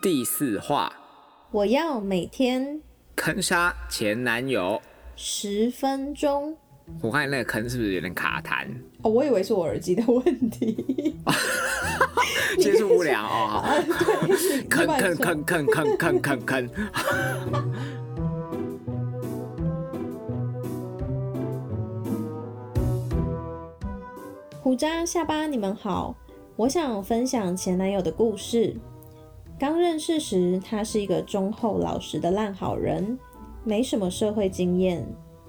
第四话，我要每天坑杀前男友。十分钟。我看那个坑是不是有点卡痰？哦，我以为是我耳机的问题。接触不良哦。坑坑坑坑坑坑坑坑。胡渣下巴，你们好，我想分享前男友的故事。刚认识时，他是一个忠厚老实的烂好人，没什么社会经验，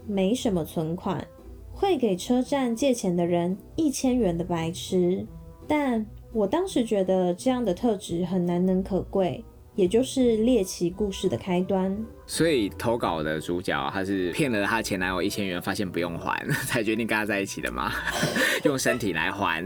没什么存款，会给车站借钱的人一千元的白痴。但我当时觉得这样的特质很难能可贵，也就是猎奇故事的开端。所以投稿的主角他是骗了他前男友一千元，发现不用还，才决定跟他在一起的吗？用身体来还，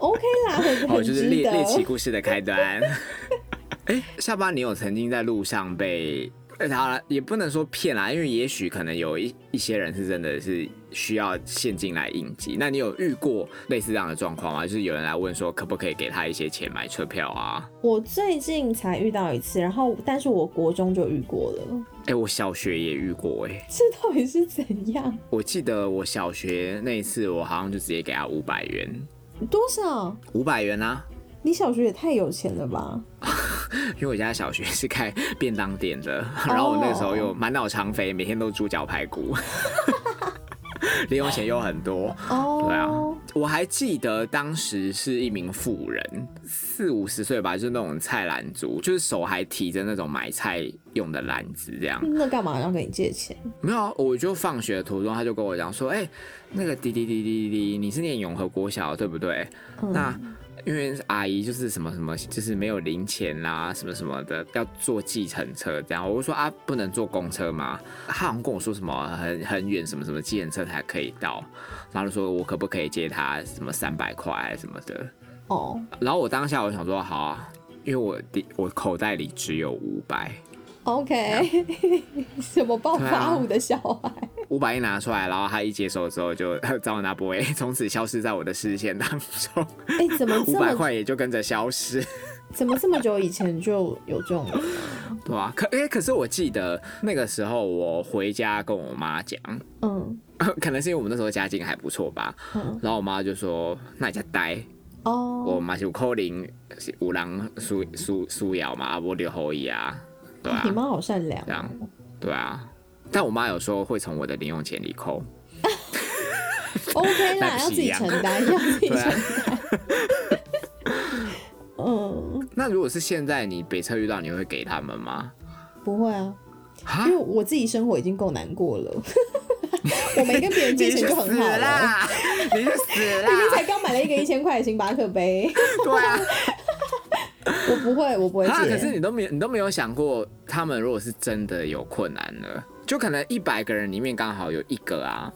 OK 啦，很 哦，就是。猎猎奇故事的开端。哎、下巴，你有曾经在路上被？呃，好了，也不能说骗啦，因为也许可能有一一些人是真的是需要现金来应急。那你有遇过类似这样的状况吗？就是有人来问说，可不可以给他一些钱买车票啊？我最近才遇到一次，然后但是我国中就遇过了，哎、我小学也遇过、哎，这到底是怎样？我记得我小学那一次，我好像就直接给他五百元，多少？五百元啊，你小学也太有钱了吧？因为我家小学是开便当店的，然后我那个时候又满脑肠肥，每天都猪脚排骨，零用钱又很多。哦，对啊，我还记得当时是一名妇人，四五十岁吧，就是那种菜篮族，就是手还提着那种买菜用的篮子这样。那干嘛要跟你借钱？没有啊，我就放学的途中，他就跟我讲说，哎、那个滴滴滴滴滴，你是念永和国小对不对？嗯那因为阿姨就是什么什么，就是没有零钱啦，什么什么的，要坐计程车这样。我就说啊，不能坐公车吗？他好像跟我说什么很很远，什么什么计程车才可以到，然后就说我可不可以借他什么三百块什么的。哦然后我当下我想说好啊，因为我的我口袋里只有五百，，OK，什么暴发户的小孩？五百一拿出来，然后他一接手之后就 找那波，从此消失在我的视线当中，哎、怎 么五百块也就跟着消失。怎么这么久以前就有这种？对啊，可哎、可是我记得那个时候我回家跟我妈讲，嗯可能是因为我们那时候家境还不错吧，嗯然后我妈就说：“那你家呆，我哦，嘛是有可能是有人输输输摇嘛，啊，无就可以啊，对啊你，妈好善良这样哦。对啊。”但我妈有时候会从我的零用钱里扣，OK 啦，那要自己承担，要自己承担。嗯，那如果是现在你北车遇到，你会给他们吗？不会啊，啊因为我自己生活已经够难过了，我没跟别人借钱就很好了。啦，你就死明明啦，才刚买了一个一千块的星巴克杯，对啊。我不会，我不会啊！借。可是你都没有，你都没有想过，他们如果是真的有困难了，就可能一百个人里面刚好有一个啊，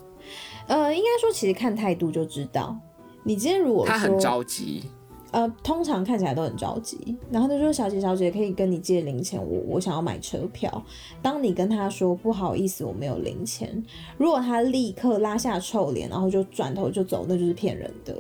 呃，应该说其实看态度就知道。你今天如果他很着急，呃，通常看起来都很着急，然后他就说：“小姐，小姐，可以跟你借零钱，我我想要买车票。”当你跟他说不好意思，我没有零钱，如果他立刻拉下臭脸，然后就转头就走，那就是骗人的，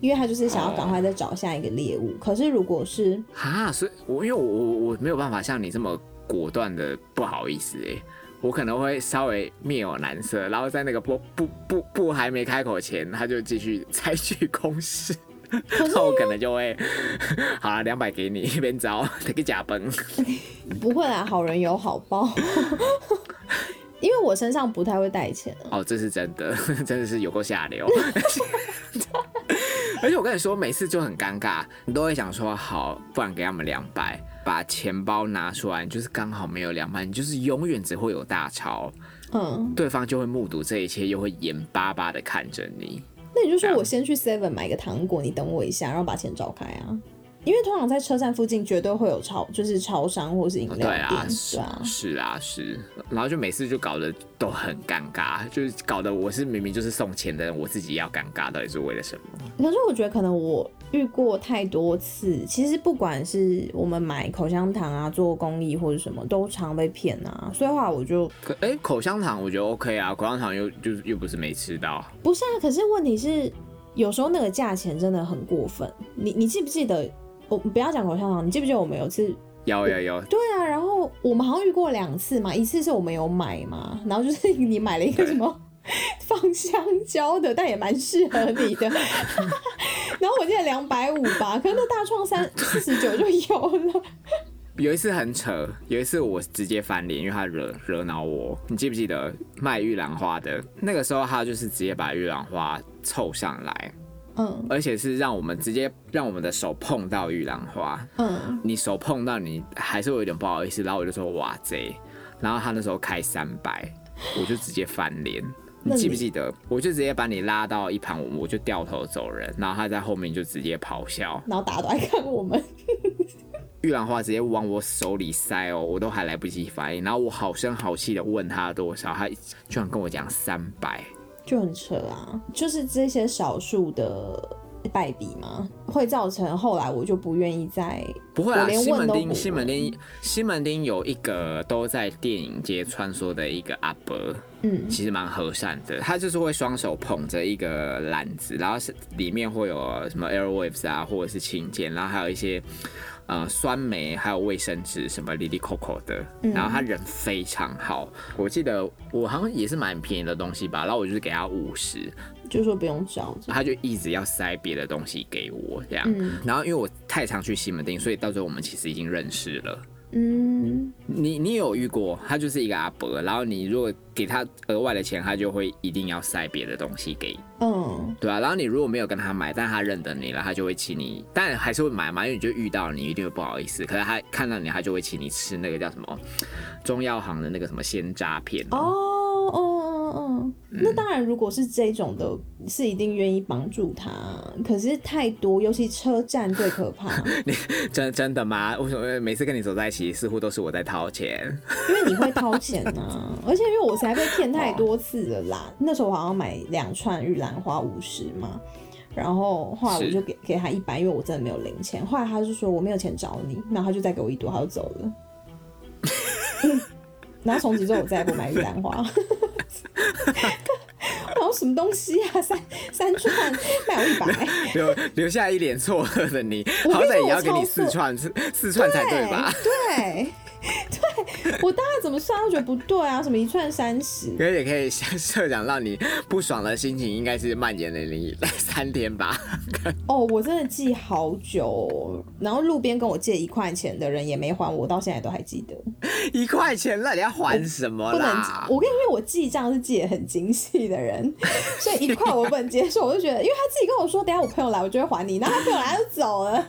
因为他就是想要赶快再找下一个猎物。可是如果是哈，所以我因为我我我没有办法像你这么果断的不好意思哎、我可能会稍微面有难色，然后在那个不不不不还没开口前，他就继续采取攻势。那我可能就会，好了，两百给你，一边找，得个假崩。不会啦，好人有好报。因为我身上不太会带钱啊，哦，这是真的，真的是有够下流。而且我跟你说，每次就很尴尬，你都会想说好，不然给他们两百，把钱包拿出来，你就是刚好没有两百，你就是永远只会有大钞，嗯，对方就会目睹这一切，又会眼巴巴的看着你。那你就说我先去 Seven 买个糖果，你等我一下，然后把钱找开啊。因为通常在车站附近绝对会有超，就是超商或是饮料店，对啊，是对啊。是啊，是。然后就每次就搞得都很尴尬，就是搞得我是明明就是送钱的人，我自己要尴尬，到底是为了什么？可是我觉得可能我遇过太多次，其实不管是我们买口香糖啊、做公益或者什么，都常被骗啊。所以的话，我就可哎、口香糖我觉得 OK 啊，口香糖又就是又不是没吃到。不是啊。可是问题是，有时候那个价钱真的很过分。你你记不记得我不要讲口香糖，你记不记得我们有次？有有有，对啊，然后我们好像遇过两次嘛，一次是我们有买嘛，然后就是 你买了一个什么放香蕉的，但也蛮适合你的，然后我记得两百五吧，可是那大创三四十九就有了。有一次很扯，有一次我直接翻脸，因为他惹惹恼我。你记不记得卖玉兰花的那个时候，他就是直接把玉兰花凑上来，嗯而且是让我们直接让我们的手碰到玉兰花。嗯，你手碰到你还是会有点不好意思，然后我就说哇贼，然后他那时候开三百，我就直接翻脸。你记不记得？我就直接把你拉到一旁，我我就掉头走人，然后他在后面就直接咆哮，然后大家都在看我们，玉兰花直接往我手里塞哦，我都还来不及反应，然后我好声好气的问他多少，他居然跟我讲三百，就很扯啊。就是这些少数的败笔嘛，会造成后来我就不愿意再不会啊，西门町西门町西门町有一个都在电影街穿梭的一个阿伯，嗯其实蛮和善的，他就是会双手捧着一个篮子，然后是里面会有什么 Airwaves 啊，或者是琴键，然后还有一些呃酸梅，还有卫生纸什么 Lily Coco 的，嗯然后他人非常好，我记得我好像也是蛮便宜的东西吧，然后我就是给他五十，就说不用找这样。他就一直要塞别的东西给我这样，嗯然后因为我太常去西门町，所以到最后我们其实已经认识了。嗯，你你有遇过，他就是一个阿伯，然后你如果给他额外的钱，他就会一定要塞别的东西给，嗯，对啊，然后你如果没有跟他买，但他认得你了，他就会请你，但还是会买嘛，因为你就遇到你一定会不好意思，可是他看到你，他就会请你吃那个叫什么中药行的那个什么鲜扎片哦哦哦哦，那当然，如果是这种的，是一定愿意帮助他。可是太多，尤其车站最可怕，真真的吗？为什么每次跟你走在一起，似乎都是我在掏钱？因为你会掏钱呐、而且因为我实在被骗太多次了啦。那时候我好像买两串玉兰花五十嘛，然后后来我就给给他一百，因为我真的没有零钱。后来他就说我没有钱找你，然后他就再给我一朵，他就走了。然后从此之后我再也不买玉兰花。然后什么东西啊？三三串卖我一百，留留下一脸错愕的你，好歹也要给你四串，四四串才对吧？对对，我大概怎么算都觉得不对啊，什么一串三十，可是也可以像社长让你不爽的心情，应该是蔓延了你三天吧？哦，我真的记好久哦、然后路边跟我借一块钱的人也没还我，到现在都还记得。一块钱那，你要还什么不能啦，？我跟你说，因为我记账是记得很精细的人，所以一块我不能接受。我就觉得，因为他自己跟我说，等下我朋友来，我就会还你，然后他朋友来他就走了。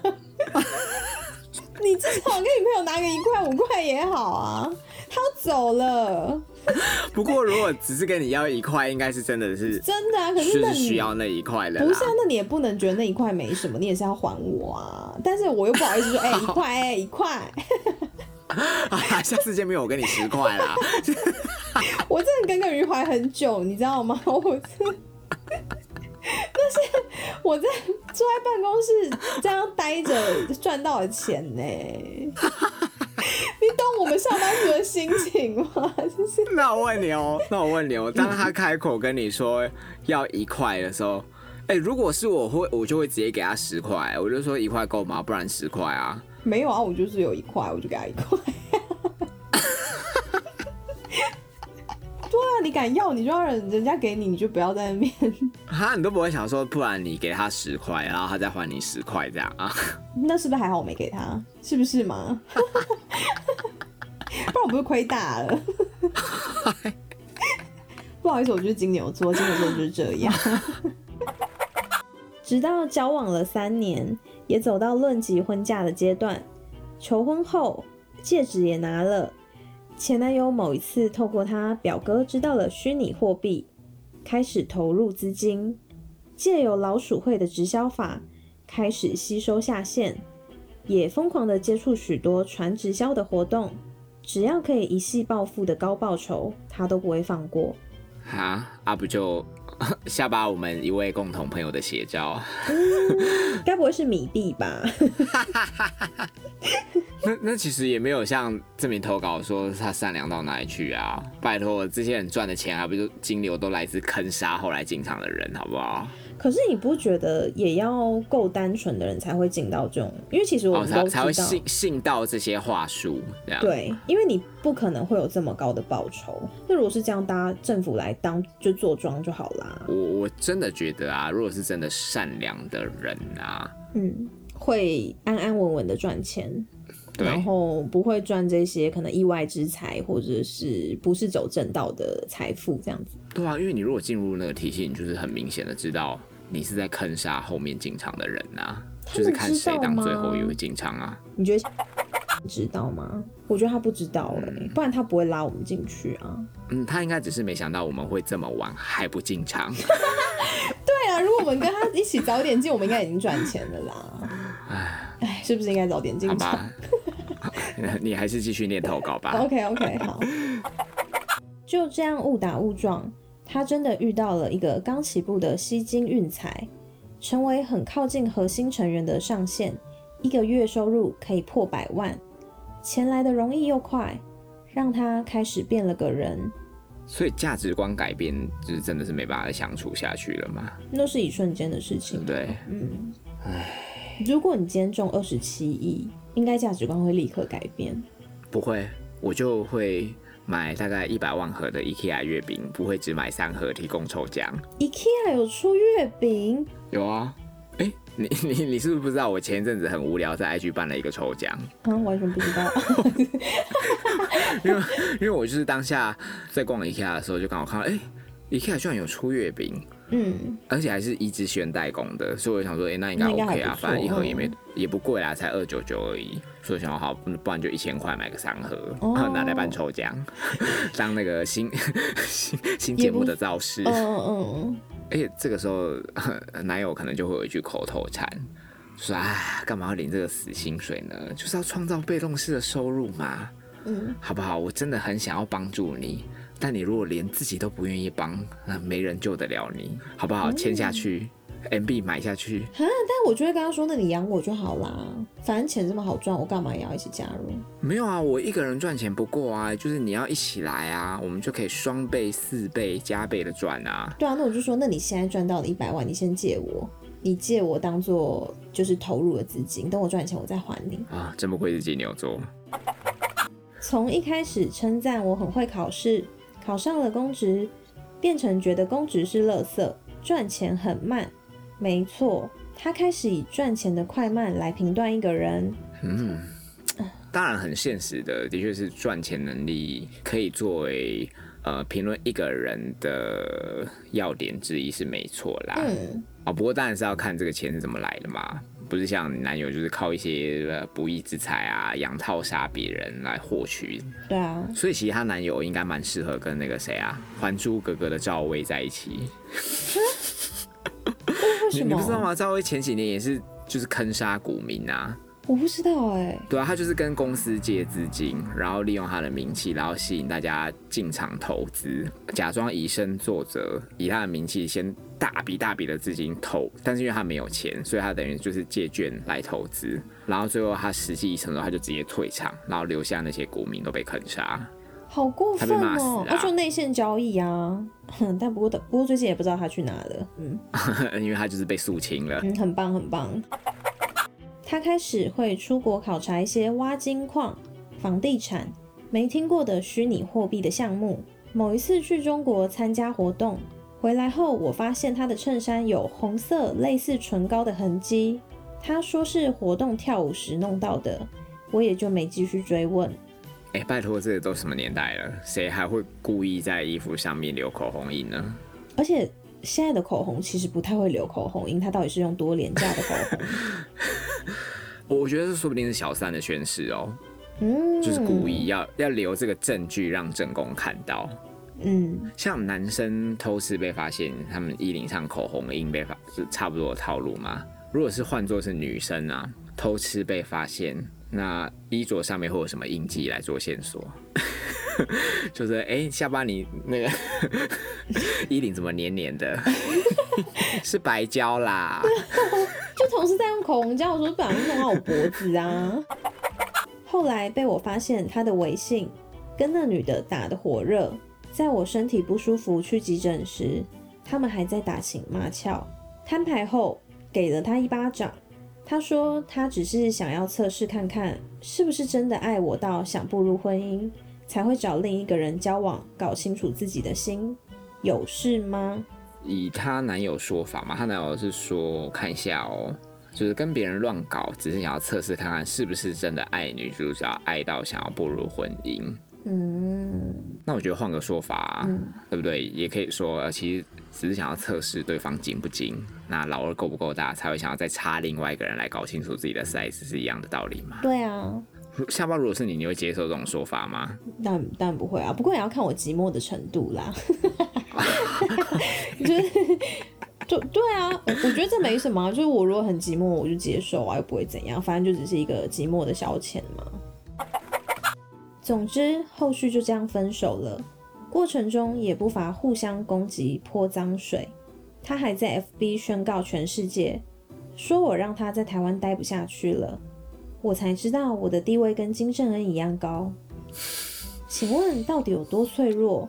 你至少跟你朋友拿个一块五块也好啊，他要走了，不过如果只是跟你要一块，应该是真的是真的啊。可是是那你需要那一块的啦。不是啊，那你也不能觉得那一块没什么，你也是要还我啊。但是我又不好意思说，哎、一块，哎、一块，啊，下次见面我给你十块啦。我真的耿耿于怀很久，你知道吗？我是，但是我在坐在办公室这样待着赚到的钱呢，你懂我们上班族的心情吗？就是那我问你哦，那我问你哦，当他开口跟你说要一块的时候，哎、如果是我会，我就会直接给他十块，我就说一块够吗？不然十块啊。没有啊，我就是有一块，我就给他一块。敢要你就要人人家给你，你就不要在那边。哈，你都不会想说，不然你给他十块，然后他再还你十块这样啊？那是不是还好我没给他？是不是嘛？不然我不是亏大了。不好意思，我就是金牛座，金牛座就是这样。直到交往了三年，也走到论及婚嫁的阶段。求婚后，戒指也拿了。前男友某一次透过他表哥知道了虚拟货币，开始投入资金，借由老鼠会的直销法，开始吸收下线，也疯狂的接触许多传直销的活动。只要可以一夕暴富的高报酬，他都不会放过。啊啊，不就 下巴我们一位共同朋友的邪教？该不会是米币吧？那那其实也没有像这名投稿说他善良到哪里去啊！拜托，这些人赚的钱还不就金流都来自坑杀后来进场的人，好不好？可是你不觉得也要够单纯的人才会进到这种？因为其实我哦，们都知道，才才会信信到这些话术。对，因为你不可能会有这么高的报酬。那如果是这样，大家政府来当就做庄就好啦。我我真的觉得啊，如果是真的善良的人啊，嗯，会安安稳稳的赚钱，对然后不会赚这些可能意外之财或者是不是走正道的财富这样子。对啊，因为你如果进入那个体系，你就是很明显的知道你是在坑杀后面进场的人啊，就是看谁当最后一位进场啊。你觉得知道吗？我觉得他不知道哎、嗯不然他不会拉我们进去啊。嗯，他应该只是没想到我们会这么晚还不进场。对啊，如果我们跟他一起早点进，我们应该已经赚钱了啦。哎，是不是应该早点进场吧，你还是继续念投稿吧。？OK OK，好。就这样误打误撞，他真的遇到了一个刚起步的吸金运财，成为很靠近核心成员的上线，一个月收入可以破百万，钱来的容易又快，让他开始变了个人。所以价值观改变，就是真的是没办法相处下去了吗？那是一瞬间的事情。对，嗯，如果你今天中二十七亿，应该价值观会立刻改变。不会，我就会买大概一百万盒的 IKEA 月饼，不会只买三盒提供抽奖。IKEA 有出月饼，有啊，哎、你你你是不是不知道？我前一阵子很无聊，在 IG 办了一个抽奖，嗯，完全不知道。因为因为我就是当下在逛 IKEA 的时候，就刚好看到，哎、i k e a 居然有出月饼，嗯，而且还是一之轩代工的，所以我想说，哎、那应该那应该 OK 啊，反正一盒也没、嗯也不贵啦，才二九九而已。所以想说好，不不然就一千块买个三盒，哦 拿来办抽奖，当那个新 新新节目的造势。嗯嗯嗯，而且这个时候，男友可能就会有一句口头禅，说：“啊，干嘛要领这个死薪水呢？就是要创造被动式的收入嘛，嗯，好不好？我真的很想要帮助你，但你如果连自己都不愿意帮，那没人救得了你，好不好？签下去，MB 买下去。但我就会跟他说，那你养我就好啦，反正钱这么好赚，我干嘛也要一起加入？没有啊，我一个人赚钱不够啊，就是你要一起来啊，我们就可以双倍、四倍、加倍的赚啊。对啊，那我就说，那你现在赚到了一百万，你先借我，你借我当做就是投入的资金，等我赚钱我再还你。啊，真不愧是金牛座。从一开始称赞我很会考试，考上了公职，变成觉得公职是垃圾，赚钱很慢。没错，他开始以赚钱的快慢来评断一个人。嗯，当然很现实的，的确是赚钱能力可以作为呃评论一个人的要点之一是没错啦。嗯，哦，不过当然是要看这个钱是怎么来的嘛，不是像你男友就是靠一些呃不义之财啊、养套杀别人来获取。对啊，所以其实她男友应该蛮适合跟那个谁啊，《还珠格格》的赵薇在一起。你你不知道吗？赵薇前几年也是就是坑杀股民啊。我不知道哎、对啊，他就是跟公司借资金，然后利用他的名气，然后吸引大家进场投资，假装以身作则，以他的名气先大笔大笔的资金投，但是因为他没有钱，所以他等于就是借券来投资，然后最后他实际一成之后，他就直接退场，然后留下那些股民都被坑杀。好过分哦、他说内线交易啊，哼，但不过的不过最近也不知道他去哪了。嗯 因为他就是被肃清了。嗯，很棒很棒。他开始会出国考察一些挖金矿、房地产、没听过的虚拟货币的项目。某一次去中国参加活动，回来后我发现他的衬衫有红色类似唇膏的痕迹，他说是活动跳舞时弄到的，我也就没继续追问。哎、拜托，这个都什么年代了，谁还会故意在衣服上面留口红印呢？而且现在的口红其实不太会留口红印，它到底是用多廉价的口红？我觉得这说不定是小三的宣誓哦，嗯，就是故意要要留这个证据让正宫看到。嗯，像男生偷吃被发现，他们衣领上口红印被发，是差不多的套路吗？如果是换作是女生啊，偷吃被发现，那衣着上面会有什么印记来做线索？就是哎、诶下巴你那个 衣领怎么黏黏的？是白胶啦。同事在用口红胶，我说不小心弄到我脖子啊。后来被我发现他的微信跟那女的打的火热，在我身体不舒服去急诊时，他们还在打情骂俏。摊牌后给了他一巴掌。他说他只是想要测试看看是不是真的爱我到想步入婚姻，才会找另一个人交往，搞清楚自己的心，有事吗？以她男友说法嘛，她男友是说看一下哦，就是跟别人乱搞，只是想要测试看看是不是真的爱女主角，爱到想要步入婚姻。嗯，那我觉得换个说法、嗯对不对？也可以说，呃其实只是想要测试对方精不精，那老二够不够大，才会想要再插另外一个人来搞清楚自己的 size，是一样的道理嘛？对啊，如下巴如果是你，你会接受这种说法吗？但但不会啊，不过也要看我寂寞的程度啦。就是，就对啊，我觉得这没什么、就是我如果很寂寞，我就接受啊，又不会怎样，反正就只是一个寂寞的消遣嘛。总之，后续就这样分手了。过程中也不乏互相攻击、泼脏水。他还在 FB 宣告全世界，说我让他在台湾待不下去了。我才知道我的地位跟金正恩一样高。请问到底有多脆弱？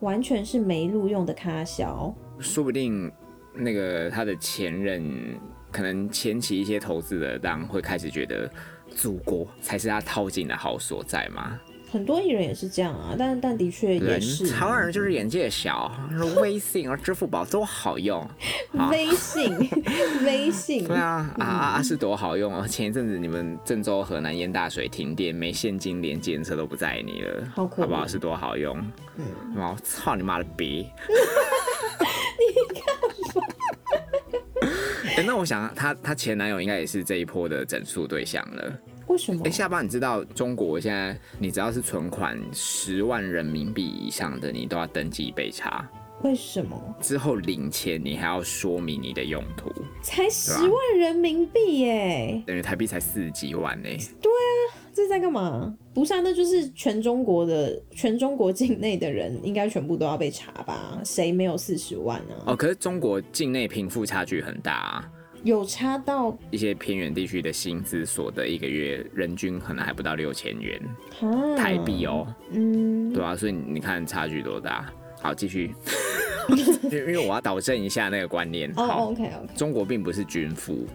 完全是没录用的咖小。说不定那个他的前任，可能前期一些投资的当会开始觉得祖国才是他套进的好所在嘛。很多艺人也是这样啊，但但的确也是。台湾人就是眼界小，说微信啊、支付宝都好用。啊微信，微信，对啊，啊啊啊是多好用哦！前一阵子你们郑州、河南淹大水停电，没现金，连检测都不载你了，好可怜好不好？是多好用？嗯，我操你妈的逼！哎、那我想她她前男友应该也是这一波的整数对象了。为什么哎、？下巴，你知道中国现在你只要是存款十万人民币以上的，你都要登记被查，为什么？之后领钱你还要说明你的用途，才十万人民币耶，等于台币才四十几万呢、这在干嘛？不是啊，那就是全中国的全中国境内的人应该全部都要被查吧？谁没有四十万啊？哦，可是中国境内贫富差距很大啊。有差到一些偏远地区的薪资所得一个月人均可能还不到六千元台币哦，嗯，对啊，所以你看差距多大？好，继续，因为我要导正一下那个观念。哦好，，OK OK，中国并不是均富，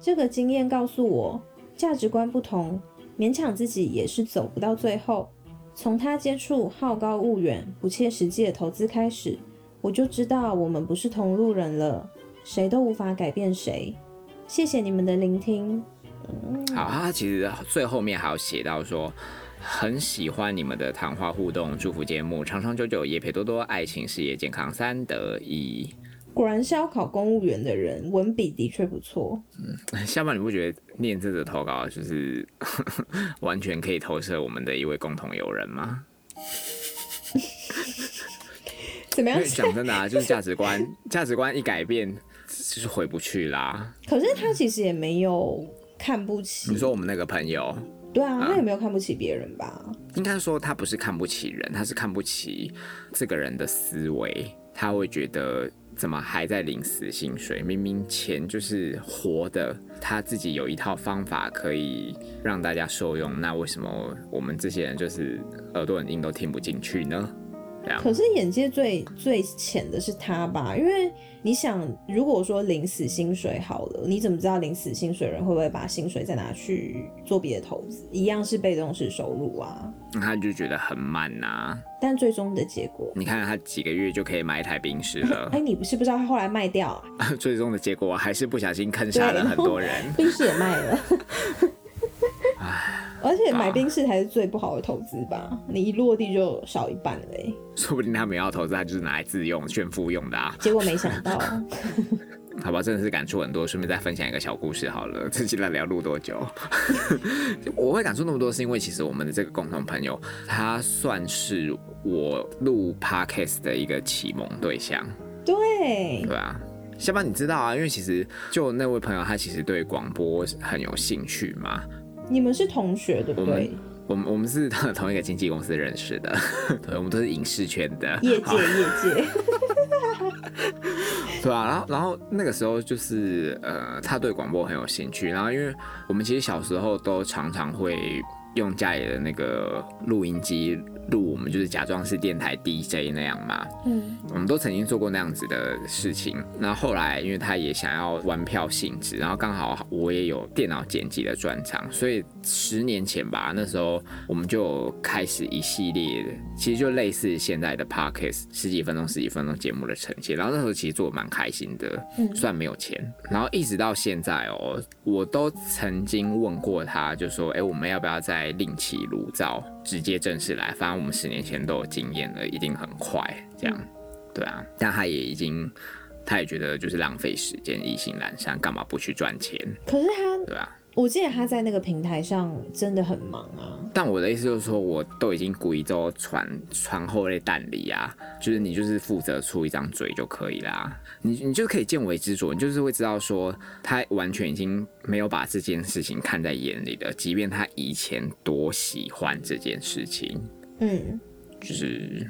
这个经验告诉我，价值观不同，勉强自己也是走不到最后。从他接触好高骛远、不切实际的投资开始，我就知道我们不是同路人了，谁都无法改变谁。谢谢你们的聆听。好，他其实最后面还有写到说，很喜欢你们的谈话互动，祝福节目长长久久，也陪多多，爱情事业健康三得一。果然是要考公务员的人，文笔的确不错。嗯下半你不觉得念这则投稿就是 完全可以投射我们的一位共同友人吗？怎么样？讲真的啊，就是价值观，价值观一改变，就是回不去啦。可是他其实也没有看不起。你说我们那个朋友，对啊，他也没有看不起别人吧？应该说他不是看不起人，他是看不起这个人的思维，他会觉得怎么还在领死薪水？明明钱就是活的，他自己有一套方法可以让大家受用，那为什么我们这些人就是耳朵很硬都听不进去呢？这样可是眼界最最浅的是他吧？因为你想，如果说领死薪水好了，你怎么知道领死薪水人会不会把薪水再拿去做别的投资？一样是被动式收入啊。那他就觉得很慢呐、但最终的结果，你看他几个月就可以买一台冰室了 哎、，你不是不知道他后来卖掉啊，最终的结果还是不小心坑杀了很多人。冰室也卖了。而且买冰室才是最不好的投资吧？你一落地就少一半嘞、说不定他们要投资，他就是拿来自用、炫富用的啊。结果没想到，好吧，真的是感触很多。顺便再分享一个小故事好了，这期来聊录多久？我会感触那么多，是因为其实我们的这个共同朋友，他算是我录 podcast 的一个启蒙对象，对对，啊、下班你知道啊，因为其实就那位朋友，他其实对广播很有兴趣嘛。你们是同学对不对？我们我们是同一个经纪公司认识的，对，我们都是影视圈的，业界 业界，对啊，然后然后那个时候就是呃，他对广播很有兴趣，然后因为我们其实小时候都常常会用家里的那个录音机录，我们就是假装是电台 DJ 那样嘛。嗯，我们都曾经做过那样子的事情。那后来，因为他也想要玩票性质，然后刚好我也有电脑剪辑的专长，所以十年前吧，那时候我们就开始一系列的，其实就类似现在的 Podcast 十几分钟、十几分钟节目的呈现。然后那时候其实做的蛮开心的，嗯虽然没有钱。然后一直到现在哦，我都曾经问过他，就说：“哎、我们要不要再另起炉灶，直接正式来？反正我们十年前都有经验了，一定很快。”这样，对啊。但他也已经，他也觉得就是浪费时间，意兴阑珊，干嘛不去赚钱？可是他，对啊。我记得他在那个平台上真的很忙啊。但我的意思就是说，我都已经贵州传传后类蛋里啊，就是你就是负责出一张嘴就可以啦，你你就可以见微知著，你就是会知道说他完全已经没有把这件事情看在眼里的，即便他以前多喜欢这件事情，嗯，就是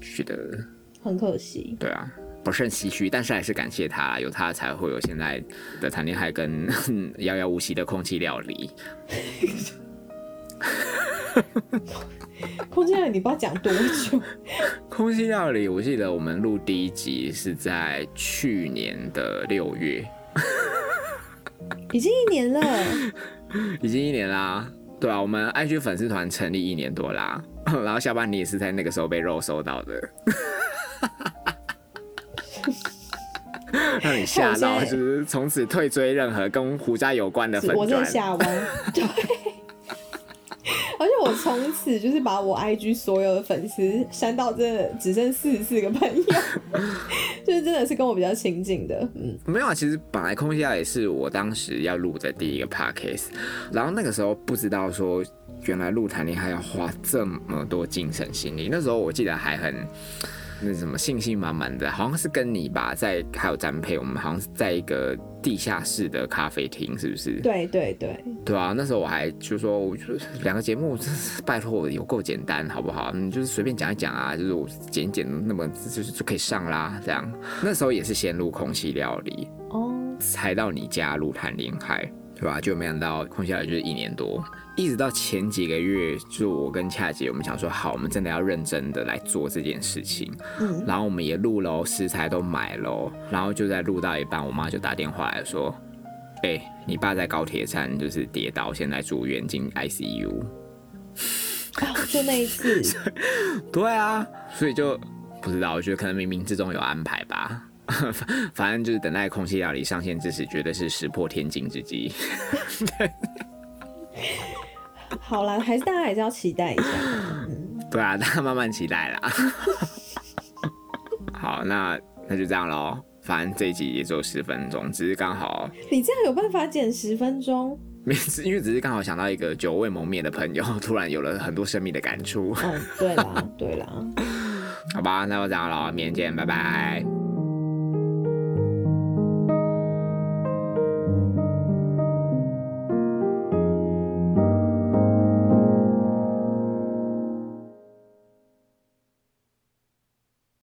觉得很可惜。对啊。不甚唏嘘，但是还是感谢他，有他才会有现在的谈恋爱跟 遥遥无期的空气料理。空气料理你不知道讲多久？空气料理，我记得我们录第一集是在去年的六月，已经一年了。已经一年啦。对啊，我们 IG 粉丝团成立一年多啦，然后下半年也是在那个时候被肉收到的，让你吓到，就是从此退追任何跟胡家有关的粉我在砖。下弯，对。而且我从此就是把我 IG 所有的粉丝删到真的只剩四十四个朋友，就是真的是跟我比较亲近的，嗯，没有啊，其实本来空气料也是我当时要录的第一个 podcast，然后那个时候不知道说原来录谈恋爱要花这么多精神心力，那时候我记得还很那什么信心满满的，好像是跟你吧，在还有詹佩，我们好像是在一个地下室的咖啡厅，是不是？对对对，对啊，那时候我还就说，我就两个节目，真是拜托我有够简单，好不好？你就是随便讲一讲啊，就是我剪一剪，那么就是就可以上啦，这样。那时候也是先录空气料理，哦，才到你家录谈恋爱，对吧？就没想到空下来就是一年多，一直到前几个月，就我跟恰姐我们想说，好，我们真的要认真的来做这件事情。嗯，然后我们也录了哦，食材都买了哦，然后就在录到一半，我妈就打电话来说，哎、你爸在高铁站就是跌倒，现在住院进 ICU。哦就那一次，对啊，所以就不知道，我觉得可能冥冥之中有安排吧。反正就是等待空气料理上线之时，绝对是石破天惊之际。好啦，还是大家还是要期待一下，嗯，对啊，大家慢慢期待啦。好，那那就这样喽。反正这一集也只有十分钟，只是刚好，你这样有办法剪十分钟？每次因为只是刚好想到一个久未谋面的朋友，突然有了很多生命的感触。哦，对啦，对啦。好吧，那就这样了，明天见，拜拜。